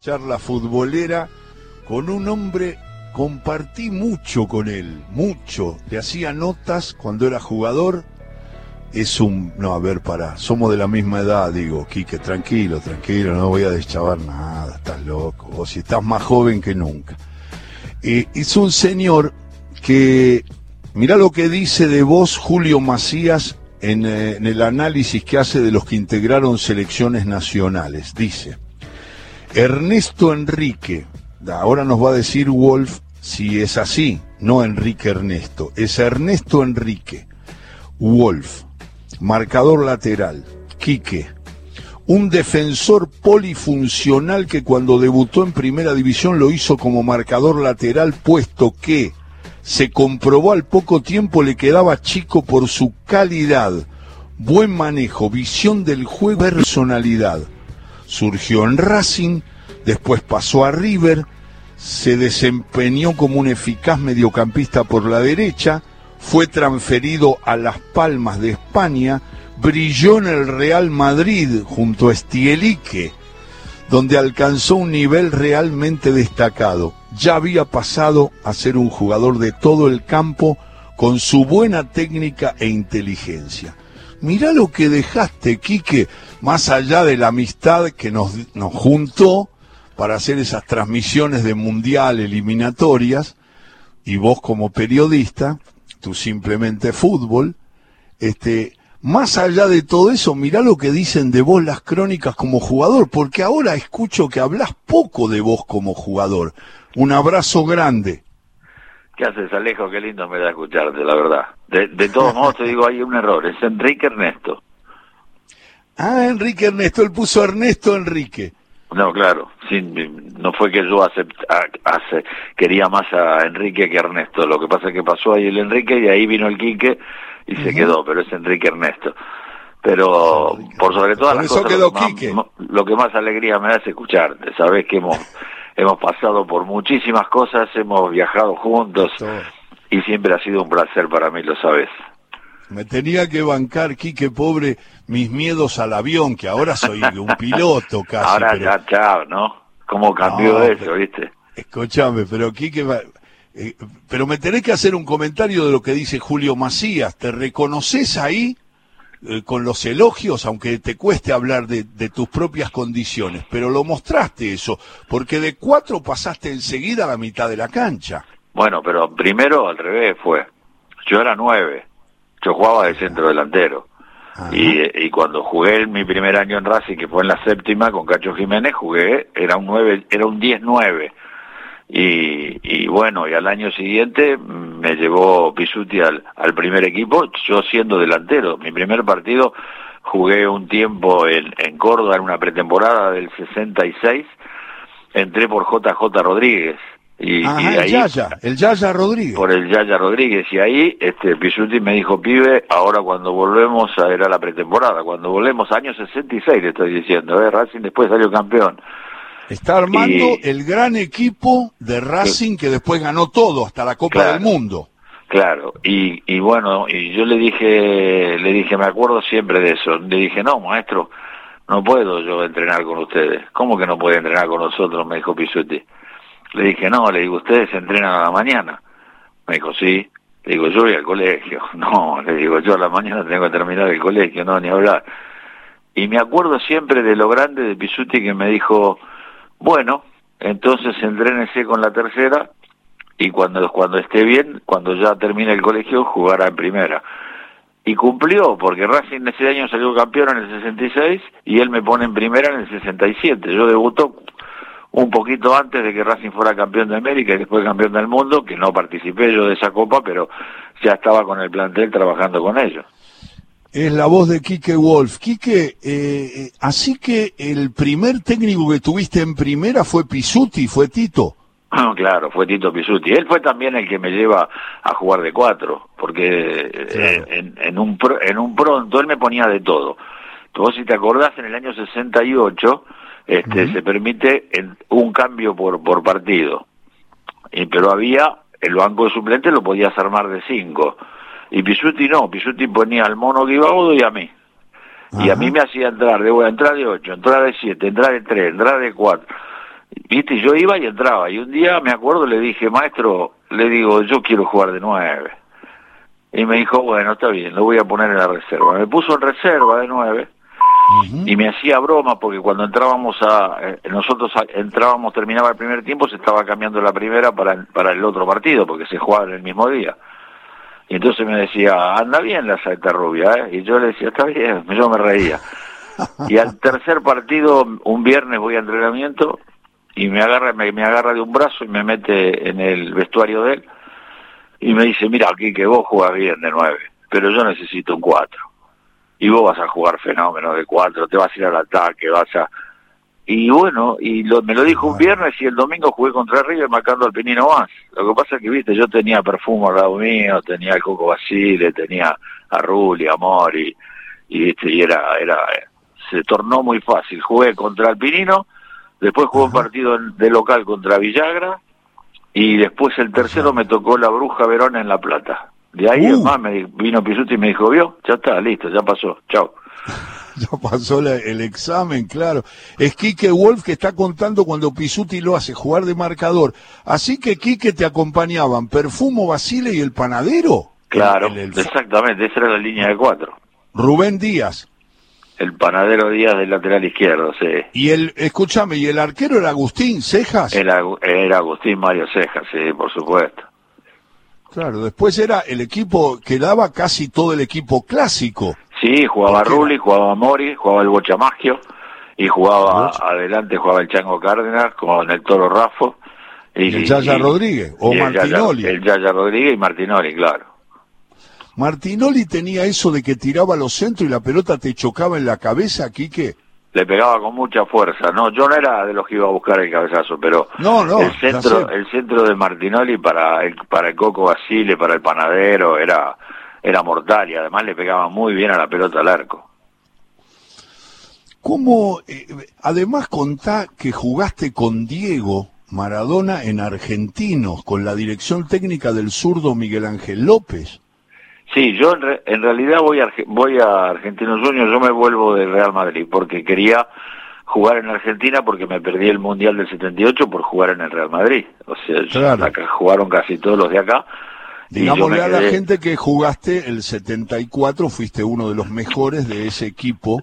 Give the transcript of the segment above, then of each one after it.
charla futbolera con un hombre, compartí mucho con él, mucho. Le hacía notas cuando era jugador. Es un. No, a ver, para. Somos de la misma edad, digo, Quique, tranquilo, tranquilo, no voy a deschavar nada, estás loco. O si estás más joven que nunca. Es un señor que. Mirá lo que dice de vos Julio Macías en, eh, en el análisis que hace de los que integraron selecciones nacionales. Dice. Ernesto Enrique, ahora nos va a decir Wolf si es así, no Enrique Ernesto, es Ernesto Enrique, Wolf, marcador lateral, Quique, un defensor polifuncional que cuando debutó en primera división lo hizo como marcador lateral, puesto que se comprobó al poco tiempo le quedaba chico por su calidad, buen manejo, visión del juego, personalidad surgió en Racing, después pasó a River, se desempeñó como un eficaz mediocampista por la derecha, fue transferido a Las Palmas de España, brilló en el Real Madrid junto a Stielique, donde alcanzó un nivel realmente destacado. Ya había pasado a ser un jugador de todo el campo con su buena técnica e inteligencia. Mirá lo que dejaste, Quique, más allá de la amistad que nos, nos juntó para hacer esas transmisiones de mundial eliminatorias, y vos como periodista, tú simplemente fútbol, este, más allá de todo eso, mirá lo que dicen de vos las crónicas como jugador, porque ahora escucho que hablas poco de vos como jugador. Un abrazo grande. ¿Qué haces, Alejo? Qué lindo me da escucharte, la verdad. De, de todos modos, te digo, hay un error. Es Enrique Ernesto. Ah, Enrique Ernesto. Él puso Ernesto Enrique. No, claro. Sí, no fue que yo acept, hace, quería más a Enrique que a Ernesto. Lo que pasa es que pasó ahí el Enrique y ahí vino el Quique y se quedó, pero es Enrique Ernesto. Pero por sobre todas las cosas, quedó lo, que Quique. más, lo que más alegría me da es escucharte. Sabés que hemos hemos pasado por muchísimas cosas, hemos viajado juntos y siempre ha sido un placer para mí, lo sabes. Me tenía que bancar, Quique, pobre, mis miedos al avión, que ahora soy un piloto casi. Ahora pero... ya, chao, ¿no? ¿Cómo cambió No, eso, pero- viste? Escúchame, pero Quique, eh, pero me tenés que hacer un comentario de lo que dice Julio Macías. ¿Te reconoces ahí eh, con los elogios, aunque te cueste hablar de, de tus propias condiciones? Pero lo mostraste eso, porque de cuatro pasaste enseguida a la mitad de la cancha. Bueno, pero primero al revés fue. Yo era nueve, yo jugaba de centro delantero. Ajá. Y, y cuando jugué mi primer año en Racing, que fue en la séptima con Cacho Jiménez, jugué, era un nueve, era un 10-9. Y, y bueno, y al año siguiente mm, me llevó Pisuti al, al primer equipo, yo siendo delantero. Mi primer partido jugué un tiempo en, en Córdoba, en una pretemporada del 66, entré por JJ Rodríguez. Y, Ajá, y el ahí, Yaya, el Yaya Rodríguez. por el Yaya Rodríguez y ahí este Pisuti me dijo pibe ahora cuando volvemos a, era la pretemporada cuando volvemos año 66 le estoy diciendo ¿eh? Racing después salió campeón Está armando y- el gran equipo de Racing que después ganó todo, hasta la Copa Claro. del Mundo. claro y, y bueno y yo le dije le dije me acuerdo siempre de eso le dije no maestro no puedo yo entrenar con ustedes ¿cómo que no puede entrenar con nosotros? me dijo Pisuti le dije no le digo ustedes entrenan a la mañana Me dijo, sí. Le digo, yo voy al colegio. No, le digo, yo a la mañana tengo que terminar el colegio, no, ni hablar. Y me acuerdo siempre de lo grande de Pisuti que me dijo, bueno, entonces entrénese con la tercera y cuando, cuando esté bien, cuando ya termine el colegio, jugará en primera. Y cumplió, porque Racing ese año salió campeón en el 66 y él me pone en primera en el 67. Yo debutó un poquito antes de que Racing fuera campeón de América y después campeón del mundo, que no participé yo de esa copa, pero ya estaba con el plantel trabajando con ellos. Es la voz de Quique Wolf. Quique, eh, eh, así que el primer técnico que tuviste en primera fue Pisuti, fue Tito. Ah, Claro, fue Tito Pisuti. Él fue también el que me lleva a jugar de cuatro, porque eh, Claro. en, en un pro- en un pronto él me ponía de todo. Vos si te acordás, en el año 68 este, se permite un cambio por, por partido. Y, pero había, el banco de suplentes lo podías armar de cinco. Y Pisuti no, Pisuti ponía al mono Guibaudo y a mí. Y a mí me hacía entrar de, bueno, entrar de ocho, entrar de siete, entrar de tres, entrar de cuatro. viste, yo iba y entraba. Y un día me acuerdo, le dije, maestro, le digo, yo quiero jugar de nueve. Y me dijo, bueno, está bien, lo voy a poner en la reserva. Me puso en reserva de nueve y me hacía broma porque cuando entrábamos a, eh, nosotros entrábamos, terminaba el primer tiempo, se estaba cambiando la primera para, para el otro partido porque se jugaba en el mismo día. Y entonces me decía, anda bien la saeta rubia, ¿eh? Y yo le decía, está bien, yo me reía. Y al tercer partido, un viernes voy a entrenamiento y me agarra, me, me agarra de un brazo y me mete en el vestuario de él y me dice, mira, aquí que vos jugas bien de nueve, pero yo necesito un cuatro. Y vos vas a jugar fenómeno de cuatro, te vas a ir al ataque, vas a... Y bueno, y lo, me lo dijo un viernes y el domingo jugué contra River marcando al Pinino más. Lo que pasa es que, viste, yo tenía perfume al lado mío, tenía el Coco Basile, tenía a Rulli, a Mori, y, viste, y era, era, se tornó muy fácil. Jugué contra el Pinino, después jugué un partido de local contra Villagra, y después el tercero me tocó la Bruja Verón en La Plata. De ahí, uh. más, me vino Pisuti y me dijo, vio, ya está, listo, ya pasó, chao. ya pasó el examen, claro. Es Quique Wolf que está contando cuando Pisuti lo hace jugar de marcador. Así que Quique te acompañaban Perfumo Basile y el panadero. Claro, exactamente, esa era la línea de cuatro. Rubén Díaz. El panadero Díaz del lateral izquierdo, sí. Y el, escúchame, ¿y el arquero era Agustín Cejas? Era, era Agustín Mario Cejas, sí, por supuesto. Claro, después era el equipo que daba casi todo el equipo clásico. Sí, jugaba Rulli, jugaba Mori, jugaba el Bochamagio y jugaba adelante, jugaba el Chango Cárdenas con el Toro Rafo. Y, el Yaya Rodríguez, o Martinoli. el Yaya Rodríguez y Martinoli, claro. Martinoli tenía eso de que tiraba los centros y la pelota te chocaba en la cabeza, Quique. Le pegaba con mucha fuerza. No, yo no era de los que iba a buscar el cabezazo, pero no, no, el centro, el centro de Martinoli para el, para el Coco Basile, para el panadero, era, era mortal y además le pegaba muy bien a la pelota al arco. ¿Cómo, eh, además contá que jugaste con Diego Maradona en Argentinos, con la dirección técnica del zurdo Miguel Ángel López? Sí, yo en, realidad voy a, voy a Argentinos Juniors, yo me vuelvo de Real Madrid porque quería jugar en Argentina porque me perdí el Mundial del 78 por jugar en el Real Madrid. O sea, acá jugaron casi todos los de acá. Digámosle a la gente que jugaste el 74, fuiste uno de los mejores de ese equipo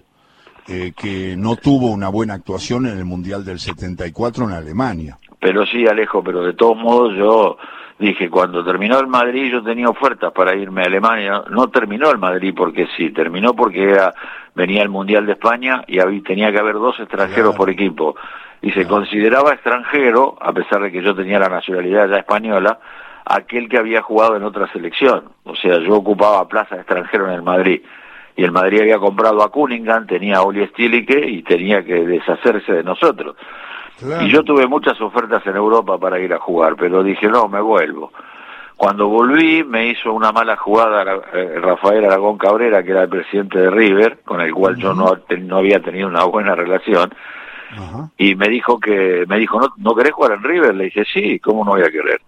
eh, que no tuvo una buena actuación en el Mundial del 74 en Alemania. Pero sí, Alejo, pero de todos modos yo dije, cuando terminó el Madrid yo tenía ofertas para irme a Alemania. No terminó el Madrid porque sí, terminó porque era, venía el Mundial de España y había, tenía que haber dos extranjeros por equipo. Y se consideraba extranjero, a pesar de que yo tenía la nacionalidad ya española, aquel que había jugado en otra selección. O sea, yo ocupaba plaza de extranjero en el Madrid. Y el Madrid había comprado a Cunningham, tenía a Oli Stilicke y tenía que deshacerse de nosotros. Y yo tuve muchas ofertas en Europa para ir a jugar, pero dije, no, me vuelvo. Cuando volví me hizo una mala jugada eh, Rafael Aragón Cabrera, que era el presidente de River, con el cual yo no, no había tenido una buena relación, y me dijo que, me dijo, ¿no, ¿no querés jugar en River? Le dije, sí, ¿cómo no voy a querer?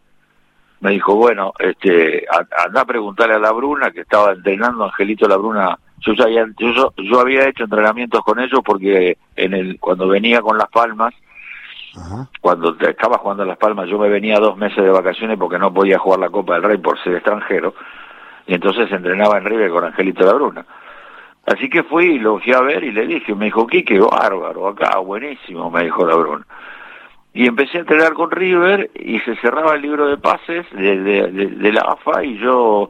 Me dijo, bueno, este, anda a preguntarle a la Bruna, que estaba entrenando Angelito la Bruna, yo, ya yo, yo había hecho entrenamientos con ellos porque en el, cuando venía con las palmas, cuando estaba jugando en Las Palmas, yo me venía dos meses de vacaciones porque no podía jugar la Copa del Rey por ser extranjero, y entonces entrenaba en River con Angelito Labruna. Así que fui lo fui a ver y le dije, me dijo, Quique, bárbaro, acá, buenísimo, me dijo Labruna. Y empecé a entrenar con River y se cerraba el libro de pases de, de, la AFA y yo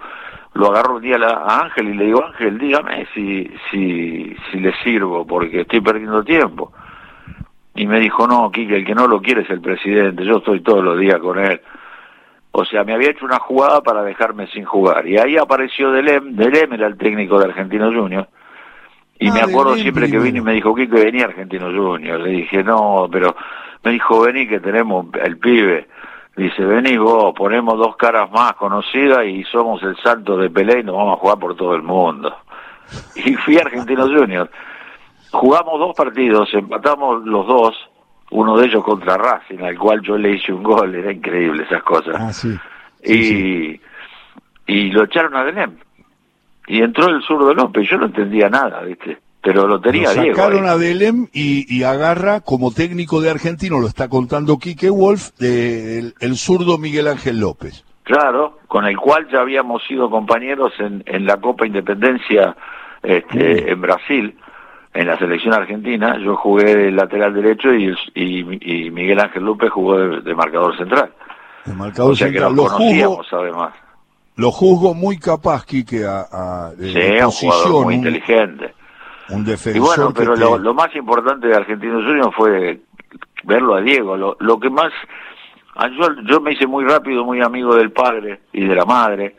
lo agarro un día a, Ángel y le digo, Ángel, dígame si, si, si le sirvo porque estoy perdiendo tiempo y me dijo, no, Quique, el que no lo quiere es el presidente, yo estoy todos los días con él. O sea, me había hecho una jugada para dejarme sin jugar. Y ahí apareció Delem, Delem era el técnico de Argentino Junior. Y me ah, acuerdo siempre que vino y me dijo, Quique, venía Argentino Junior. Le dije, no, pero me dijo, vení que tenemos el pibe. Dice, vení vos, ponemos dos caras más conocidas y somos el santo de Pelé y nos vamos a jugar por todo el mundo. Y fui a Argentino Junior. Jugamos dos partidos, empatamos los dos, uno de ellos contra Racing, al cual yo le hice un gol, era increíble esas cosas. Ah, sí. y, y lo echaron a Denem. Y entró el zurdo López, yo no entendía nada, ¿viste? pero lo tenía Lo Diego. sacaron a Delem y, y agarra como técnico de argentino, lo está contando Quique Wolf, de el, el zurdo Miguel Ángel López. Claro, con el cual ya habíamos sido compañeros en, en la Copa Independencia este, en Brasil, en la selección argentina. Yo jugué de lateral derecho y, y, y Miguel Ángel López jugó de, de marcador central. El marcador O sea que central. nos Lo juzgo, conocíamos además. lo juzgo muy capaz, Quique, a, a- Sí, un jugador muy un, inteligente. un defensor Y bueno, que pero te- lo, lo más importante de Argentino Junior fue verlo a Diego. Lo, lo que más... ah, Yo, yo me hice muy rápido, muy amigo del padre y de la madre.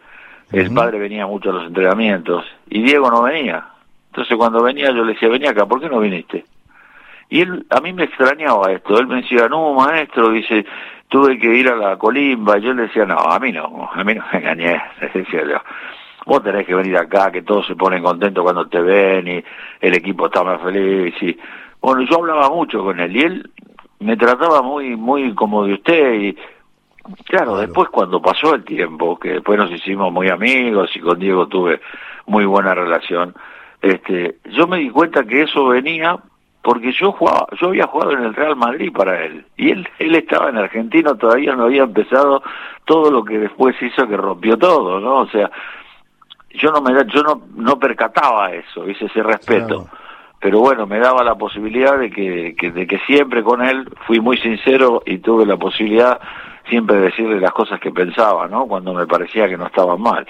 El padre venía mucho a los entrenamientos y Diego no venía. Entonces cuando venía yo le decía, vení acá, ¿por qué no viniste? Y él, a mí me extrañaba esto. Él me decía, no, maestro, dice, tuve que ir a la colimba. Y yo le decía, no, a mí no, a mí no me engañé. Le decía yo, vos tenés que venir acá, que todos se ponen contentos cuando te ven y el equipo está más feliz. Y bueno, yo hablaba mucho con él y él me trataba muy, muy como de usted. Y claro, Claro. después cuando pasó el tiempo, que después nos hicimos muy amigos y con Diego tuve muy buena relación, este, yo me di cuenta que eso venía porque yo jugaba, yo había jugado en el Real Madrid para él y él él estaba en Argentino todavía no había empezado todo lo que después hizo que rompió todo, ¿no? O sea, yo no me da- yo no no percataba eso, hice ese respeto. Claro. Pero bueno, me daba la posibilidad de que, que- de que siempre con él fui muy sincero y tuve la posibilidad siempre de decirle las cosas que pensaba, ¿no? Cuando me parecía que no estaban mal.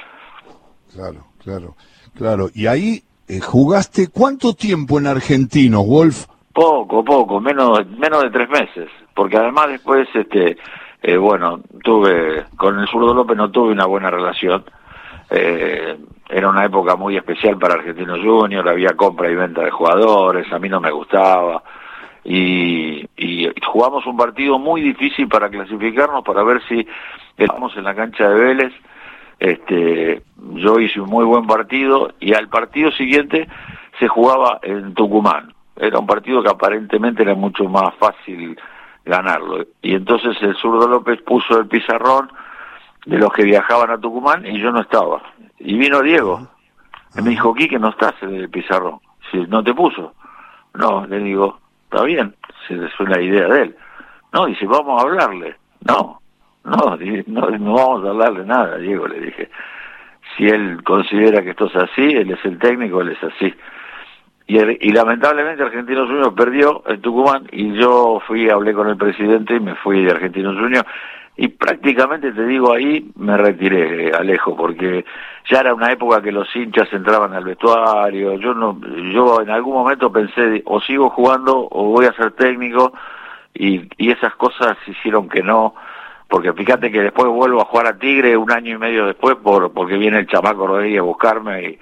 Claro, claro, claro. Y ahí eh, jugaste cuánto tiempo en Argentino, Wolf? Poco, poco, menos, menos de tres meses, porque además después, este, eh, bueno, tuve, con el zurdo López no tuve una buena relación, eh, era una época muy especial para Argentino Junior, había compra y venta de jugadores, a mí no me gustaba, y, y jugamos un partido muy difícil para clasificarnos, para ver si estábamos en la cancha de Vélez, este, yo hice un muy buen partido, y al partido siguiente se jugaba en Tucumán, era un partido que aparentemente era mucho más fácil ganarlo. Y entonces el zurdo López puso el pizarrón de los que viajaban a Tucumán y yo no estaba. Y vino Diego. Y me dijo, que no estás en el pizarrón. Si no te puso. No, le digo, está bien, si es una idea de él. No, dice, vamos a hablarle. No, no, no, no vamos a hablarle nada, Diego, le dije. Si él considera que esto es así, él es el técnico, él es así. Y, lamentablemente Argentinos Juniors perdió en Tucumán y yo fui, hablé con el presidente y me fui de Argentinos Juniors y prácticamente te digo ahí me retiré, Alejo, porque ya era una época que los hinchas entraban al vestuario, yo no, yo en algún momento pensé o sigo jugando o voy a ser técnico y, y esas cosas hicieron que no, porque fíjate que después vuelvo a jugar a Tigre un año y medio después por porque viene el chamaco Rodríguez a buscarme y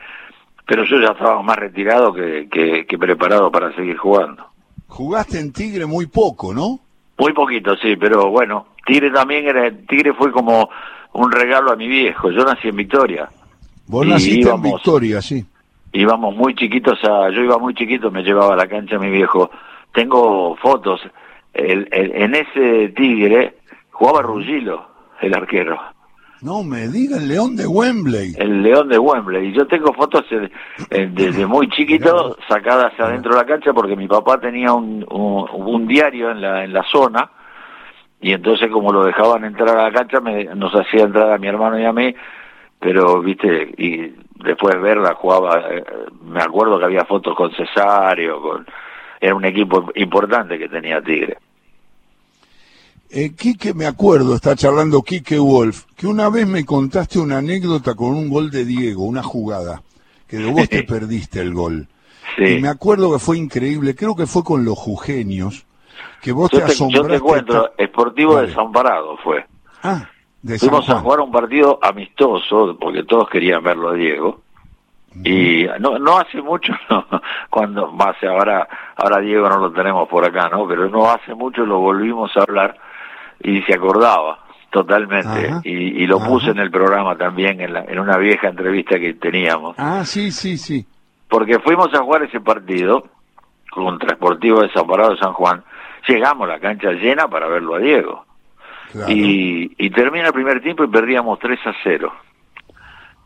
pero yo ya estaba más retirado que, que, que preparado para seguir jugando. Jugaste en Tigre muy poco, ¿no? Muy poquito, sí, pero bueno, Tigre también era, Tigre fue como un regalo a mi viejo. Yo nací en Victoria. Vos Y naciste íbamos- en Victoria, sí. Íbamos muy chiquitos a, yo iba muy chiquito, me llevaba a la cancha mi viejo. Tengo fotos. El, el- en ese Tigre jugaba Rugilo, el arquero. No me digan León de Wembley. el León de Wembley. Y yo tengo fotos desde muy chiquito sacadas adentro de la cancha porque mi papá tenía un, un, un diario en la, en la zona y entonces como lo dejaban entrar a la cancha me, nos hacía entrar a mi hermano y a mí, pero viste, y después verla jugaba, eh, me acuerdo que había fotos con Cesario, con era un equipo importante que tenía Tigre. Eh, Quique, me acuerdo, está charlando Quique Wolf, que una vez me contaste una anécdota con un gol de Diego, una jugada, que de vos te perdiste el gol. Y Sí. me acuerdo que fue increíble, creo que fue con los jujeños, que vos Yo te te, yo asombraste. te cuento, ta- Sportivo Dale. Desamparado fue. Ah, de San Fuimos a jugar un partido amistoso, porque todos querían verlo a Diego. Y no no hace mucho, no, cuando más ahora ahora Diego no lo tenemos por acá, ¿no? Pero no hace mucho lo volvimos a hablar y se acordaba totalmente. Ajá. Y, y lo Ajá. puse en el programa también, en, la- en una vieja entrevista que teníamos. Ah, sí, sí, sí. Porque fuimos a jugar ese partido contra Sportivo Desamparado de San Juan. Llegamos a la cancha llena para verlo a Diego. Claro. Y, y termina el primer tiempo y perdíamos 3 a 0.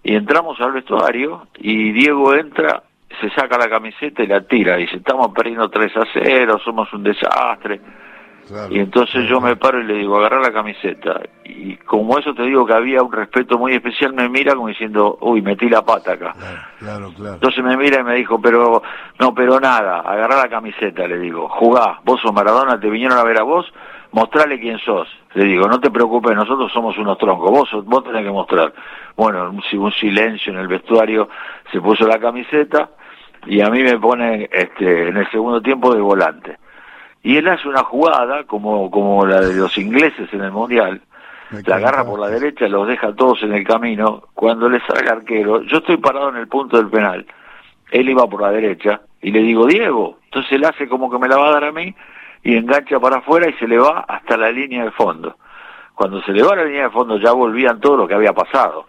Y entramos al vestuario y Diego entra se saca la camiseta y la tira. Dice, estamos perdiendo 3 a 0, somos un desastre. Y entonces yo me paro y le digo, agarra la camiseta. Y como eso te digo que había un respeto muy especial, me mira como diciendo, uy, metí la pata acá. Claro, claro, Entonces me mira y me dijo, pero, no, pero nada, agarra la camiseta, le digo, jugá, vos sos Maradona, te vinieron a ver a vos, mostrale quién sos. Le digo, no te preocupes, nosotros somos unos troncos, vos, vos tenés que mostrar. Bueno, un, un silencio en el vestuario, se puso la camiseta y a mí me pone este, en el segundo tiempo de volante. Y él hace una jugada como, como la de los ingleses en el Mundial, la agarra por la derecha, los deja todos en el camino, cuando le sale el arquero, yo estoy parado en el punto del penal, él iba por la derecha, y le digo, Diego, entonces él hace como que me la va a dar a mí, y engancha para afuera y se le va hasta la línea de fondo. Cuando se le va a la línea de fondo ya volvían todo lo que había pasado.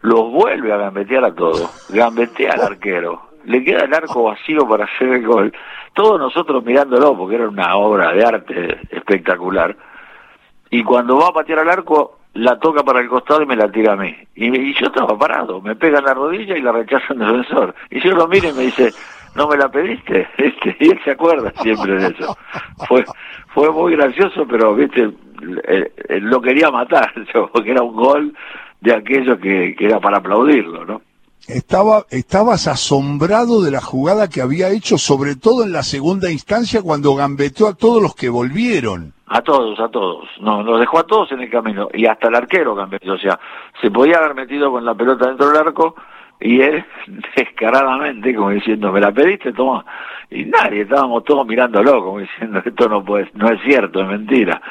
Los vuelve a gambetear a todos, gambetea al arquero, le queda el arco vacío para hacer el gol. Todos nosotros mirándolo, porque era una obra de arte espectacular. Y cuando va a patear al arco, la toca para el costado y me la tira a mí. Y, yo estaba parado, me pega en la rodilla y la rechaza el defensor. Y yo lo miro y me dice, ¿no me la pediste? Este, y él se acuerda siempre de eso. Fue, fue muy gracioso, pero, viste, lo quería matar, porque era un gol de aquello que, que era para aplaudirlo, ¿no? Estaba, estabas asombrado de la jugada que había hecho, sobre todo en la segunda instancia, cuando gambeteó a todos los que volvieron. A todos, a todos. No, los dejó a todos en el camino. Y hasta el arquero gambeteó. O sea, se podía haber metido con la pelota dentro del arco y él, descaradamente, como diciendo, me la pediste, toma. Y nadie, estábamos todos mirándolo, como diciendo, esto no puede, no es cierto, es mentira.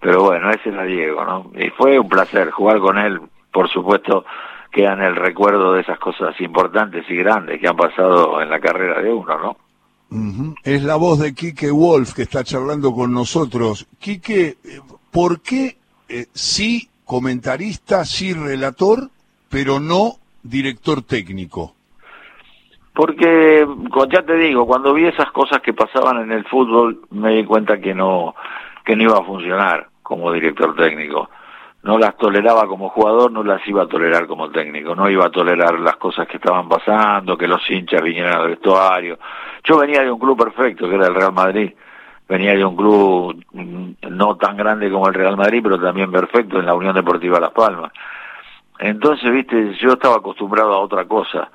Pero bueno, ese era Diego, ¿no? Y fue un placer jugar con él, por supuesto quedan el recuerdo de esas cosas importantes y grandes que han pasado en la carrera de uno, ¿no? Es la voz de Quique Wolf que está charlando con nosotros. Quique, ¿por qué eh, sí comentarista, sí relator, pero no director técnico? Porque, ya te digo, cuando vi esas cosas que pasaban en el fútbol, me di cuenta que no, que no iba a funcionar como director técnico no las toleraba como jugador, no las iba a tolerar como técnico, no iba a tolerar las cosas que estaban pasando, que los hinchas vinieran al vestuario. Yo venía de un club perfecto, que era el Real Madrid, venía de un club mm, no tan grande como el Real Madrid, pero también perfecto en la Unión Deportiva Las Palmas. Entonces, viste, yo estaba acostumbrado a otra cosa.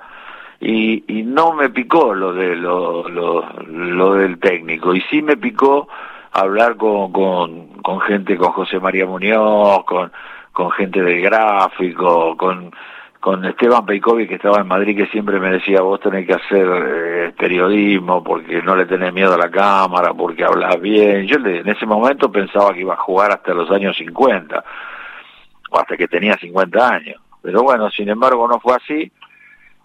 Y, y no me picó lo de lo, lo, lo del técnico, y sí me picó hablar con, con, gente, con José María Muñoz, con, con gente del gráfico, con, con Esteban Peikovic que estaba en Madrid que siempre me decía vos tenés que hacer eh, periodismo porque no le tenés miedo a la cámara, porque hablas bien. Yo en ese momento pensaba que iba a jugar hasta los años 50 o hasta que tenía 50 años. Pero bueno, sin embargo no fue así.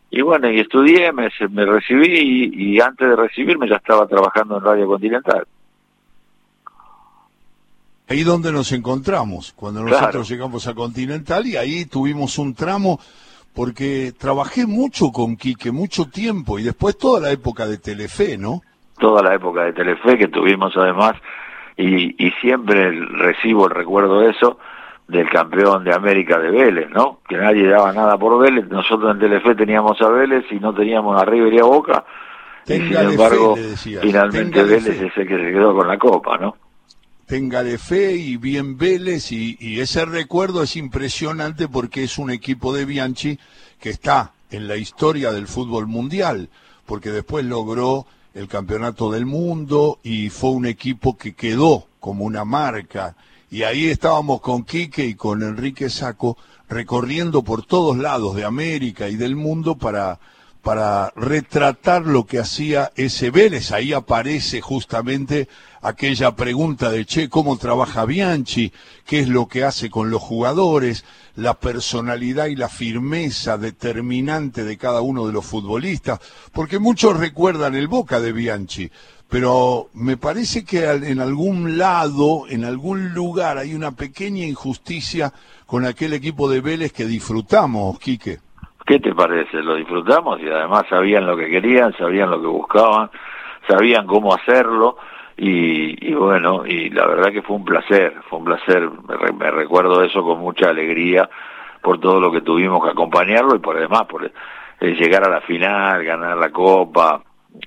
Y bueno, y estudié, me, me recibí y antes de recibirme ya estaba trabajando en Radio Continental ahí donde nos encontramos, cuando nosotros llegamos a Continental y ahí tuvimos un tramo, porque trabajé mucho con Quique, mucho tiempo, y después toda la época de Telefe, ¿no? Toda la época de Telefe que tuvimos además, y, y siempre recibo el recuerdo de eso, del campeón de América de Vélez, ¿no? Que nadie daba nada por Vélez, nosotros en Telefe teníamos a Vélez y no teníamos a River y a Boca, y sin embargo, finalmente Vélez es el que se quedó con la copa, ¿no? De fe y bien Vélez y, ese recuerdo es impresionante porque es un equipo de Bianchi que está en la historia del fútbol mundial, porque después logró el campeonato del mundo y fue un equipo que quedó como una marca. Y ahí estábamos con Quique y con Enrique Saco recorriendo por todos lados de América y del mundo para, para retratar lo que hacía ese Vélez. Ahí aparece justamente aquella pregunta de, che, ¿cómo trabaja Bianchi? ¿Qué es lo que hace con los jugadores? La personalidad y la firmeza determinante de cada uno de los futbolistas, porque muchos recuerdan el Boca de Bianchi, pero me parece que en algún lado, en algún lugar, hay una pequeña injusticia con aquel equipo de Vélez que disfrutamos, Quique. ¿Qué te parece? Lo disfrutamos y además sabían lo que querían, sabían lo que buscaban, sabían cómo hacerlo y, bueno, y la verdad que fue un placer, fue un placer, me, recuerdo eso con mucha alegría por todo lo que tuvimos que acompañarlo y por además por eh, llegar a la final, ganar la copa,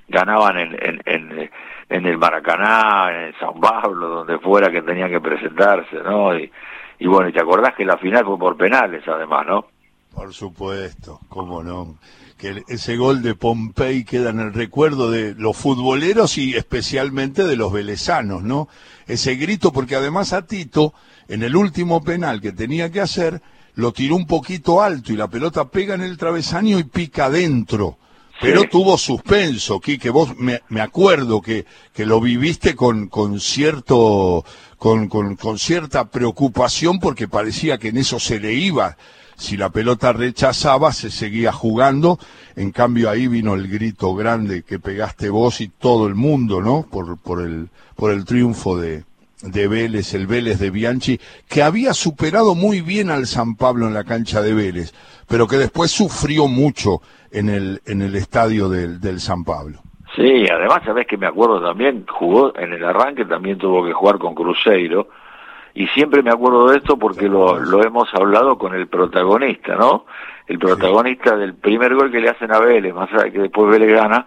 ganaban en, en, en, en, el Maracaná, en San Pablo, donde fuera que tenían que presentarse, ¿no? Y, y bueno, y te acordás que la final fue por penales además, ¿no? Por supuesto, cómo no. Que ese gol de Pompey queda en el recuerdo de los futboleros y especialmente de los velezanos, ¿no? Ese grito, porque además a Tito, en el último penal que tenía que hacer, lo tiró un poquito alto y la pelota pega en el travesaño y pica adentro. Pero tuvo suspenso, que Vos me, me acuerdo que, que, lo viviste con, con cierto, con, con, con, cierta preocupación porque parecía que en eso se le iba. Si la pelota rechazaba, se seguía jugando. En cambio ahí vino el grito grande que pegaste vos y todo el mundo, ¿no? Por, por el, por el triunfo de, de Vélez, el Vélez de Bianchi, que había superado muy bien al San Pablo en la cancha de Vélez, pero que después sufrió mucho en el, en el estadio del, del San Pablo. Sí, además sabes que me acuerdo también, jugó en el arranque, también tuvo que jugar con Cruzeiro, y siempre me acuerdo de esto porque lo, lo hemos hablado con el protagonista, ¿no? El protagonista del primer gol que le hacen a Vélez, más allá de que después Vélez gana,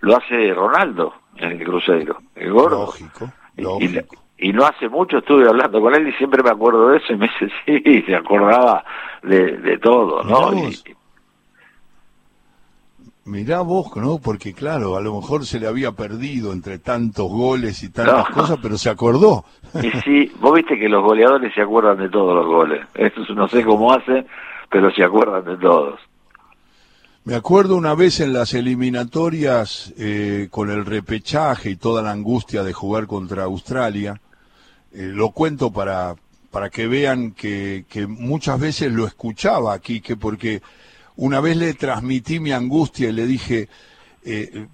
lo hace Ronaldo en el Cruzeiro, el gordo. Lógico, lógico y no hace mucho estuve hablando con él y siempre me acuerdo de eso y me dice, sí, se acordaba de, de todo, ¿no? Mirá vos. ¿no? Porque claro, a lo mejor se le había perdido entre tantos goles y tantas cosas, pero se acordó. Y sí, vos viste que los goleadores se acuerdan de todos los goles. Eso no sé cómo hacen, pero se acuerdan de todos. Me acuerdo una vez en las eliminatorias eh, con el repechaje y toda la angustia de jugar contra Australia, eh, lo cuento para, para que vean que, que, muchas veces lo escuchaba aquí, que porque una vez le transmití mi angustia y le dije, eh,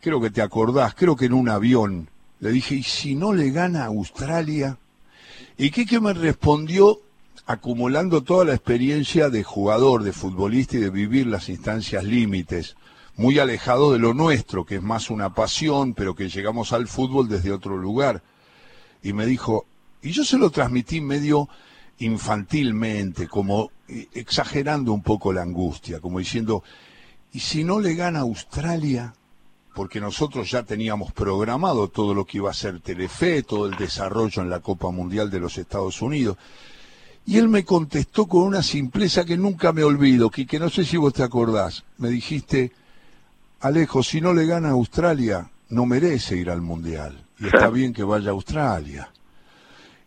creo que te acordás, creo que en un avión, le dije, ¿y si no le gana Australia? Y que me respondió acumulando toda la experiencia de jugador, de futbolista y de vivir las instancias límites, muy alejado de lo nuestro, que es más una pasión, pero que llegamos al fútbol desde otro lugar. Y me dijo, y yo se lo transmití medio infantilmente, como eh, exagerando un poco la angustia, como diciendo, ¿y si no le gana Australia? Porque nosotros ya teníamos programado todo lo que iba a ser Telefe, todo el desarrollo en la Copa Mundial de los Estados Unidos. Y él me contestó con una simpleza que nunca me olvido, que, no sé si vos te acordás. Me dijiste, Alejo, si no le gana Australia, no merece ir al Mundial. Y está bien que vaya a Australia.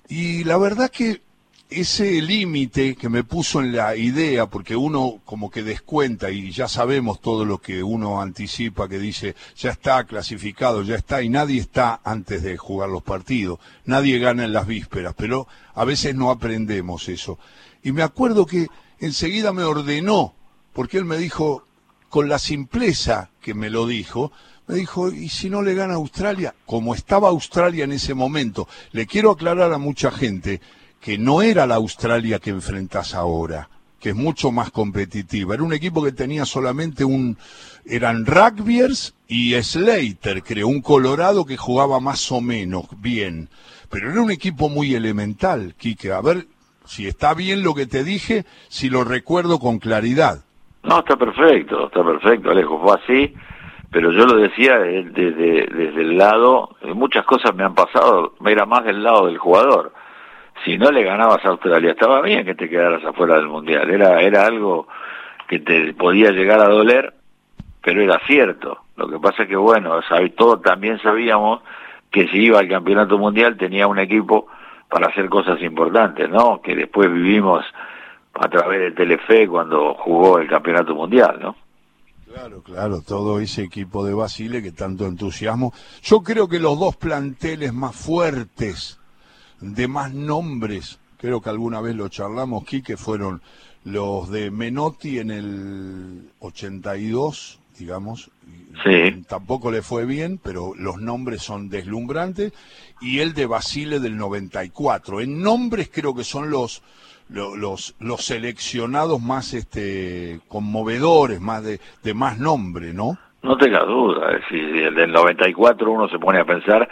Y la verdad que ese límite que me puso en la idea, porque uno como que descuenta y ya sabemos todo lo que uno anticipa, que dice, ya está clasificado, ya está, y nadie está antes de jugar los partidos, nadie gana en las vísperas, pero a veces no aprendemos eso. Y me acuerdo que enseguida me ordenó, porque él me dijo, con la simpleza que me lo dijo, me dijo, ¿y si no le gana Australia? Como estaba Australia en ese momento, le quiero aclarar a mucha gente, que no era la Australia que enfrentas ahora, que es mucho más competitiva. Era un equipo que tenía solamente un... eran rugbyers y Slater, creo, un Colorado que jugaba más o menos bien. Pero era un equipo muy elemental, Quique. A ver si está bien lo que te dije, si lo recuerdo con claridad. No, está perfecto, está perfecto, Alejo. Fue así, pero yo lo decía desde, desde el lado, muchas cosas me han pasado, era más del lado del jugador si no le ganabas a Australia, estaba bien que te quedaras afuera del Mundial, era, era algo que te podía llegar a doler, pero era cierto. Lo que pasa es que, bueno, todos también sabíamos que si iba al Campeonato Mundial tenía un equipo para hacer cosas importantes, ¿no? Que después vivimos a través de Telefe cuando jugó el Campeonato Mundial, ¿no? Claro, claro, todo ese equipo de Basile que tanto entusiasmo. Yo creo que los dos planteles más fuertes de más nombres, creo que alguna vez lo charlamos, que fueron los de Menotti en el 82, digamos. Sí. Tampoco le fue bien, pero los nombres son deslumbrantes. Y el de Basile del 94. En nombres creo que son los, los, los seleccionados más este, conmovedores, más de, de más nombre, ¿no? No tenga duda. Es decir, el del 94 uno se pone a pensar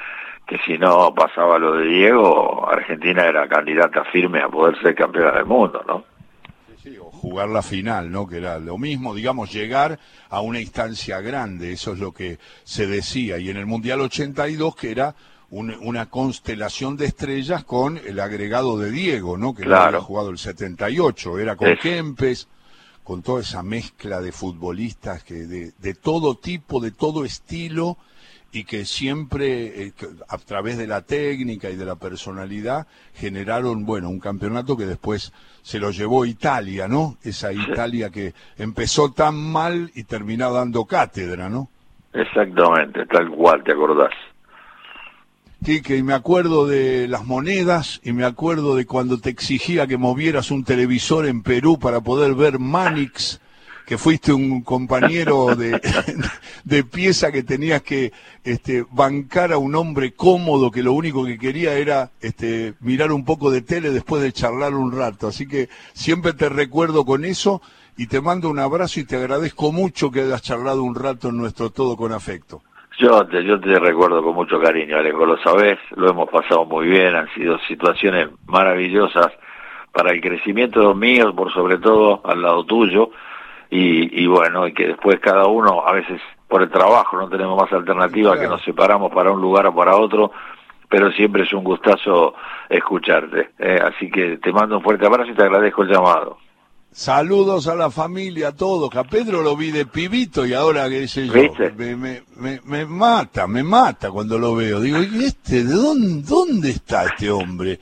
que si no pasaba lo de Diego, Argentina era candidata firme a poder ser campeona del mundo, ¿no? Sí, sí, o jugar la final, ¿no? Que era lo mismo, digamos, llegar a una instancia grande, eso es lo que se decía. Y en el Mundial 82, que era una constelación de estrellas con el agregado de Diego, ¿no? Que claro. había jugado el 78, era con Kempes, con toda esa mezcla de futbolistas que de, de todo tipo, de todo estilo y que siempre eh, a través de la técnica y de la personalidad generaron, bueno, un campeonato que después se lo llevó Italia, ¿no? Esa Italia que empezó tan mal y terminó dando cátedra, ¿no? Exactamente, tal cual, ¿te acordás? Quique, y me acuerdo de las monedas y me acuerdo de cuando te exigía que movieras un televisor en Perú para poder ver Manix, que fuiste un compañero de, de pieza que tenías que este, bancar a un hombre cómodo que lo único que quería era este, mirar un poco de tele después de charlar un rato. Así que siempre te recuerdo con eso y te mando un abrazo y te agradezco mucho que hayas charlado un rato en nuestro todo con afecto. Yo te, yo te recuerdo con mucho cariño, Alejo, lo sabés, lo hemos pasado muy bien, han sido situaciones maravillosas para el crecimiento de los míos, por sobre todo al lado tuyo, y, y bueno, y que después cada uno, a veces por el trabajo no tenemos más alternativa claro. que nos separamos para un lugar o para otro, pero siempre es un gustazo escucharte. Eh, así que te mando un fuerte abrazo y te agradezco el llamado. Saludos a la familia, a todos. A Pedro lo vi de pibito y ahora, qué sé yo, me, me, me, me, mata, me mata cuando lo veo. Digo, ¿y este, de dónde, dónde está este hombre?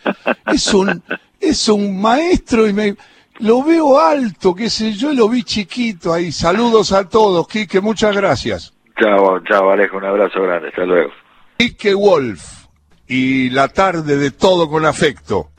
Es un, es un maestro y me, lo veo alto, qué sé yo, y lo vi chiquito ahí. Saludos a todos, Quique, muchas gracias. Chao, chao, Alejo, un abrazo grande, hasta luego. Quique Wolf y la tarde de todo con afecto.